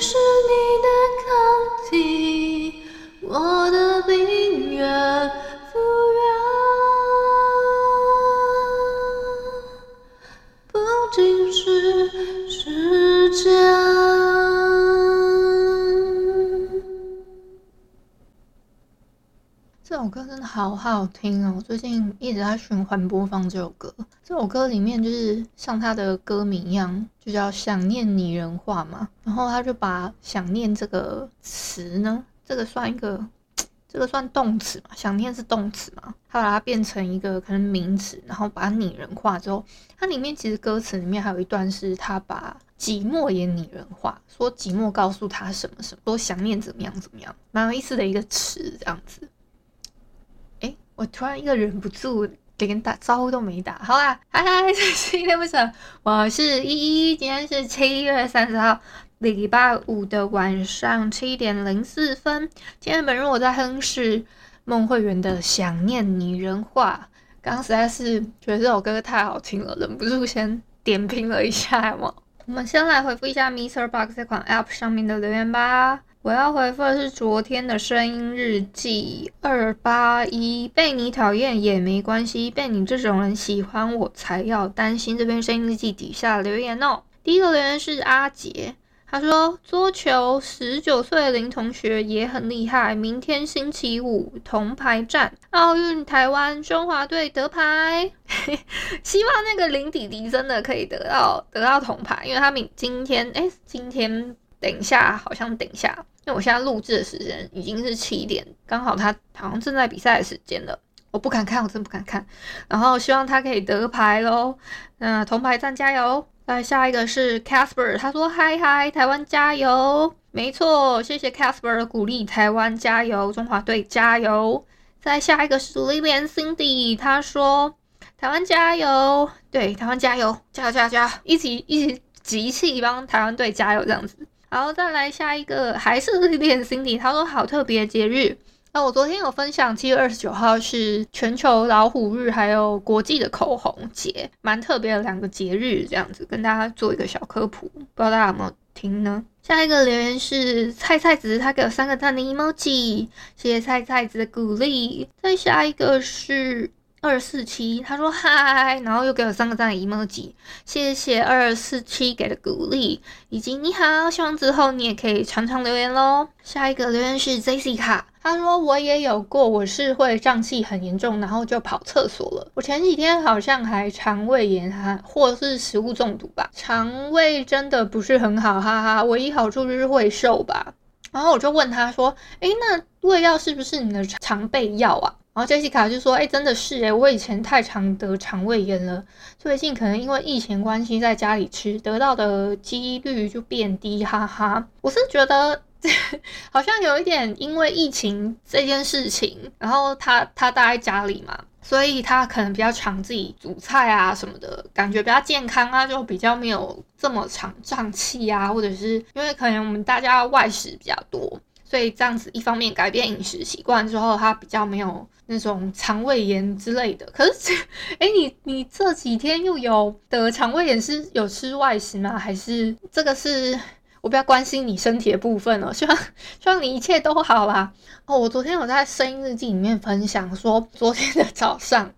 是真的好好听哦！最近一直在循环播放这首歌。这首歌里面就是像他的歌名一样，就叫“想念拟人化”嘛。然后他就把“想念”这个词呢，这个算一个，这个算动词嘛？想念是动词嘛？他把它变成一个可能名词，然后把它拟人化之后，它里面其实歌词里面还有一段是他把寂寞也拟人化，说寂寞告诉他什么什么，多想念怎么样怎么样，蛮有意思的一个词，这样子。我突然一个忍不住连打招呼都没打，好啦，嗨 嗨，这是依依恋不舍，我是依依，今天是七月三十号，礼拜五的晚上七点零四分。今天本日我在哼是孟慧圆的《想念拟人化》，刚刚实在是觉得这首歌太好听了，忍不住先点评了一下嘛。我们先来回复一下 Mr. Box 这款 App 上面的留言吧。我要回复的是昨天的声音日记二八一，被你讨厌也没关系，被你这种人喜欢我才要担心。这篇声音日记底下留言哦，第一个留言是阿杰，他说桌球十九岁的林同学也很厉害，明天星期五铜牌战，奥运台湾中华队得牌，希望那个林弟弟真的可以得到得到铜牌，因为他明今天哎今天等一下好像等一下。因为我现在录制的时间已经是七点，刚好他好像正在比赛的时间了，我不敢看，我真不敢看。然后希望他可以得牌喽，那铜牌战加油！再下一个是 Casper，他说嗨嗨，台湾加油！没错，谢谢 Casper 的鼓励，台湾加油，中华队加油！再下一个是 Lilian Cindy，他说台湾加油，对，台湾加油，加油加油加油，一起一起集气帮台湾队加油，这样子。好，再来下一个，还是练 Cindy。他说好特别节日。那我昨天有分享，七月二十九号是全球老虎日，还有国际的口红节，蛮特别的两个节日，这样子跟大家做一个小科普，不知道大家有没有听呢？下一个留言是菜菜子，他给我三个赞的 emoji，谢谢菜菜子的鼓励。再下一个是。二四七，他说嗨，然后又给我三个赞 emoji，谢谢二四七给的鼓励，以及你好，希望之后你也可以常常留言喽。下一个留言是 Jessica，他说我也有过，我是会胀气很严重，然后就跑厕所了。我前几天好像还肠胃炎，哈，或是食物中毒吧，肠胃真的不是很好，哈哈，唯一好处就是会瘦吧。然后我就问他说，诶，那胃药是不是你的常备药啊？然后杰西卡就说：“哎，真的是哎，我以前太常得肠胃炎了，最近可能因为疫情关系在家里吃，得到的几率就变低，哈哈。我是觉得 好像有一点因为疫情这件事情，然后他他待在家里嘛，所以他可能比较常自己煮菜啊什么的，感觉比较健康啊，就比较没有这么常胀气啊，或者是因为可能我们大家外食比较多。”所以这样子，一方面改变饮食习惯之后，他比较没有那种肠胃炎之类的。可是，哎，你你这几天又有得肠胃炎，是有吃外食吗？还是这个是我比较关心你身体的部分了？希望希望你一切都好啦。哦，我昨天有在声音日记里面分享说，昨天的早上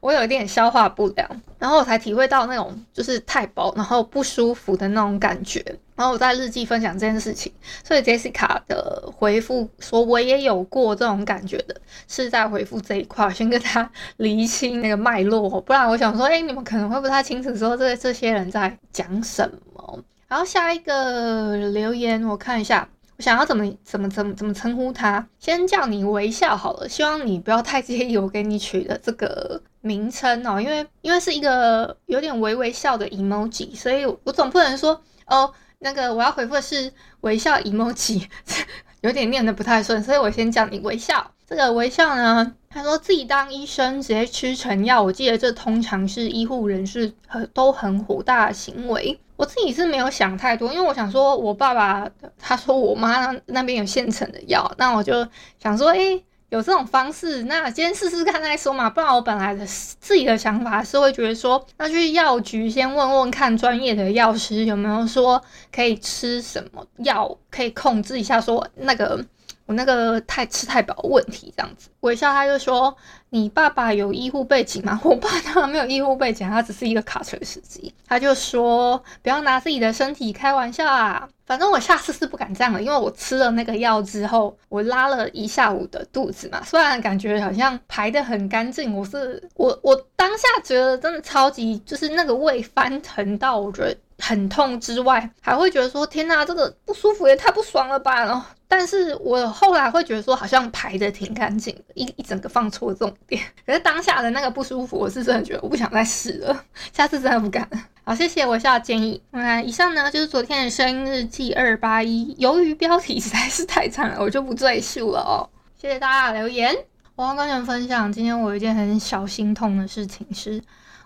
我有一点消化不良，然后我才体会到那种就是太饱然后不舒服的那种感觉。然后我在日记分享这件事情，所以 Jessica 的回复说我也有过这种感觉的，是在回复这一块，先跟他 厘清那个脉络，不然我想说，哎，你们可能会不太清楚说这这些人在讲什么。然后下一个留言我看一下。我想要怎么怎么怎么怎么称呼他？先叫你微笑好了，希望你不要太介意我给你取的这个名称哦，因为因为是一个有点微微笑的 emoji，所以我总不能说哦，那个我要回复的是微笑 emoji，有点念得不太顺，所以我先讲你微笑。这个微笑呢，他说自己当医生直接吃成药，我记得这通常是医护人士很都很火大的行为。我自己是没有想太多，因为我想说，我爸爸他说我妈那边有现成的药，那我就想说，诶，有这种方式，那先试试看再说嘛。不然我本来的自己的想法是会觉得说，那去药局先问问看专业的药师有没有说可以吃什么药，可以控制一下说那个。我那个太吃太饱问题这样子，微笑他就说：“你爸爸有医护背景吗？” 我爸当然没有医护背景，他只是一个卡车司机。他就说：“不要拿自己的身体开玩笑啊！”反正我下次是不敢这样了，因为我吃了那个药之后，我拉了一下午的肚子嘛。虽然感觉好像排得很干净，我是我我当下觉得真的超级，就是那个胃翻腾到我觉得很痛之外，还会觉得说：“天哪，这个不舒服也太不爽了吧！”然后。但是我后来会觉得说，好像排得挺干净的，一一整个放错重点。可是当下的那个不舒服，我是真的觉得我不想再试了，下次真的不敢了。好，谢谢微笑的建议。嗯，以上呢就是昨天的声音日记二八一。由于标题实在是太长了，我就不赘述了哦。谢谢大家的留言。我要跟你们分享，今天我有一件很小心痛的事情是，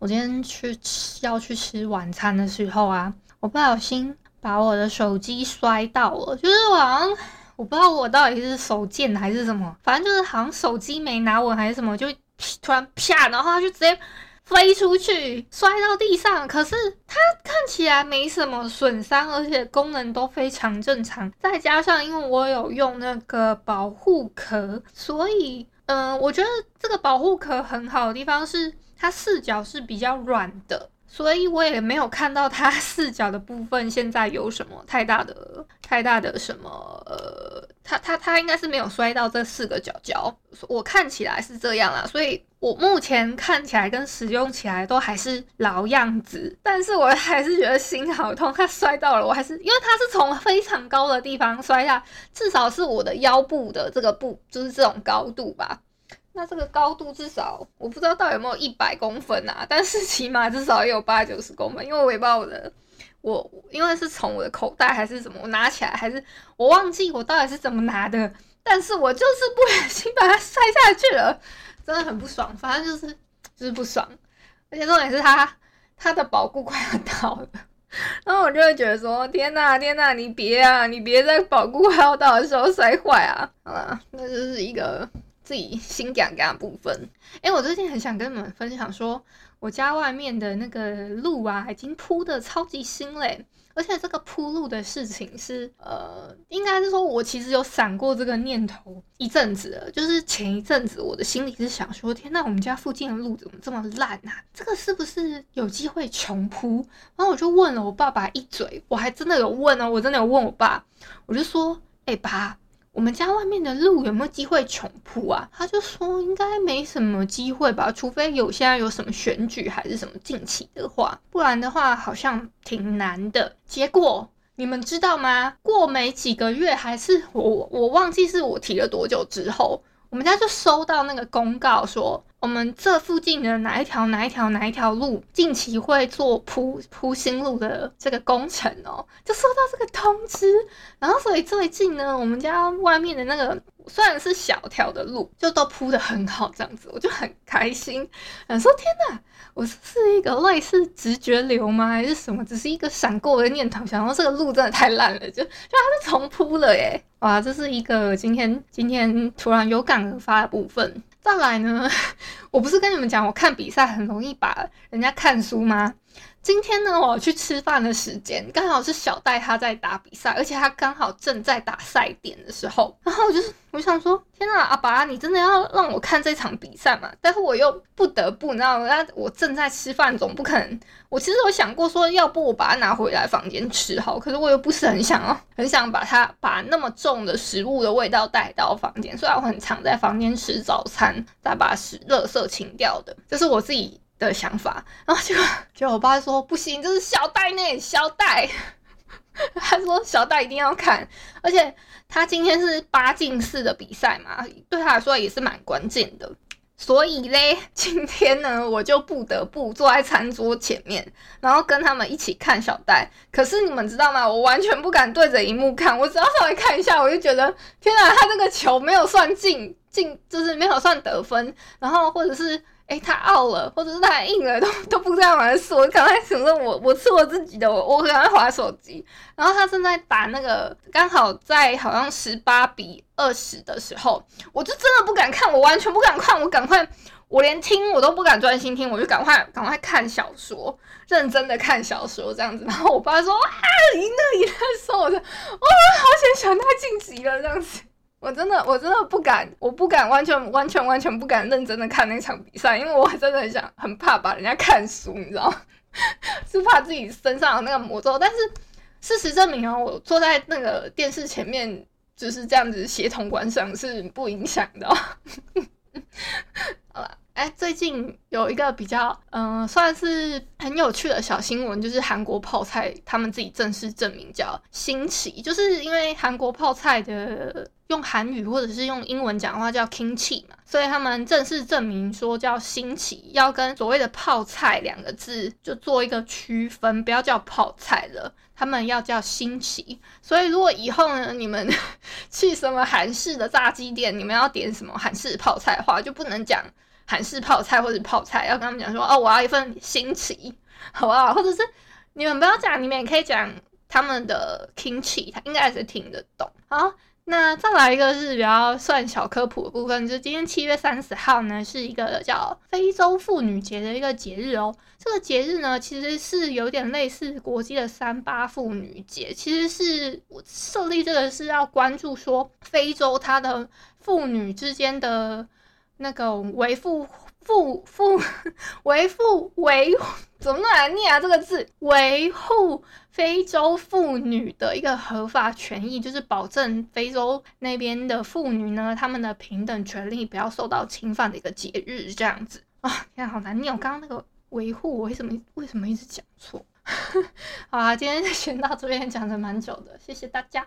我今天去吃要去吃晚餐的时候啊，我不小心把我的手机摔到了，就是好像。我不知道我到底是手贱还是什么，反正就是好像手机没拿稳还是什么，就突然啪，然后它就直接飞出去，摔到地上。可是它看起来没什么损伤，而且功能都非常正常。再加上因为我有用那个保护壳，所以嗯、我觉得这个保护壳很好的地方是它四角是比较软的。所以我也没有看到它 四角的部分现在有什么太大的、太大的什么呃，它它它应该是没有摔到这四个角角，我看起来是这样啦。所以我目前看起来跟使用起来都还是老样子，但是我还是觉得心好痛，它摔到了，我还是因为它是从非常高的地方摔下，至少是我的腰部的这个部，就是这种高度吧。那这个高度至少我不知道到底有没有一百公分啊，但是起码至少也有八九十公分，因为我也不知道我的我因为是从我的口袋还是什么，我拿起来还是我忘记我到底是怎么拿的，但是我就是不小心把它摔下去了，真的很不爽，反正就是就是不爽，而且重点是它它的保固快要到了，然后我就会觉得说天呐天呐，你别啊，你别在保固快要到的时候摔坏啊，好了，那就是一个。自己心痒痒的部分，哎，我最近很想跟你们分享说，我家外面的那个路啊，已经铺的超级新嘞，而且这个铺路的事情是，呃，应该是说我其实有闪过这个念头一阵子，就是前一阵子我的心里是想说，天呐，我们家附近的路怎么这么烂啊？这个是不是有机会穷铺？然后我就问了我爸爸一嘴，我还真的有问哦，我真的有问我爸，我就说，哎，爸。我们家外面的路有没有机会重铺啊？他就说应该没什么机会吧，除非有现在有什么选举还是什么近期的话，不然的话好像挺难的。结果你们知道吗？过没几个月，还是我我忘记是我提了多久之后，我们家就收到那个公告说。我们这附近的哪一条哪一条哪一条路近期会做铺铺新路的这个工程哦，就收到这个通知，然后所以最近呢，我们家外面的那个虽然是小条的路，就都铺得很好，这样子我就很开心。想说天哪，我是一个类似直觉流吗？还是什么？只是一个闪过的念头，想说这个路真的太烂了，就就它是重铺了耶！哇，这是一个今天今天突然有感而发的部分。再来呢，我不是跟你们讲，我看比赛很容易把人家看输吗？今天呢，我去吃饭的时间刚好是小戴他在打比赛，而且他刚好正在打赛点的时候，然后我就是我想说，天哪，阿爸，你真的要让我看这场比赛吗？但是我又不得不，你知道吗？我正在吃饭，总不可能。我其实有想过说，要不我把它拿回来房间吃好，可是我又不是很想要，很想把它把那么重的食物的味道带到房间，所以我很常在房间吃早餐，再把食垃圾清掉的，这是我自己的想法，然后结果 结果我爸说不行，这是小戴呢，小戴，他说小戴一定要看，而且他今天是八进四的比赛嘛，对他来说也是蛮关键的，所以嘞，今天呢，我就不得不坐在餐桌前面，然后跟他们一起看小戴。可是你们知道吗？我完全不敢对着荧幕看，我只要稍微看一下，我就觉得天哪，他这个球没有算进，进就是没有算得分，然后或者是。哎、欸，他奥了，或者是他还硬了，都都不这样玩事。我刚才想说我，我吃我自己的，我我赶快划手机。然后他正在打那个，刚好在好像十八比二十的时候，我就真的不敢看，我完全不敢看，我赶快，我连听我都不敢专心听，我就赶快赶快看小说，认真的看小说这样子。然后我爸说啊，赢了赢了，说我的，哇，好险小戴晋级了这样子。我真的，我真的不敢，我不敢，完全，完全，完全不敢认真的看那场比赛，因为我真的很想，很怕把人家看输，你知道吗？是怕自己身上有那个魔咒。但是事实证明哦，我坐在那个电视前面，就是这样子协同观赏是不影响的。好了。哎，最近有一个比较，嗯、算是很有趣的小新闻，就是韩国泡菜他们自己正式证明叫新奇，就是因为韩国泡菜的用韩语或者是用英文讲的话叫 kimchi 嘛，所以他们正式证明说叫新奇，要跟所谓的泡菜两个字就做一个区分，不要叫泡菜了，他们要叫新奇。所以如果以后呢，你们 去什么韩式的炸鸡店，你们要点什么韩式泡菜的话，就不能讲。韩式泡菜或者泡菜，要跟他们讲说哦，我要一份新奇，好不好？或者是你们不要讲，你们也可以讲他们的听起他应该还是听得懂。好，那再来一个是比较算小科普的部分，就是今天七月三十号呢，是一个叫非洲妇女节的一个节日哦。这个节日呢，其实是有点类似国际的三八妇女节，其实是我设立这个是要关注说非洲它的妇女之间的。那个维护妇妇维护维怎么那么难念啊？这个字维护非洲妇女的一个合法权益，就是保证非洲那边的妇女呢，她们的平等权利不要受到侵犯的一个节日，这样子啊，天啊，好难念！我刚刚那个维护，我为什么为什么一直讲错？好啊，今天就先到这边，讲的蛮久的，谢谢大家。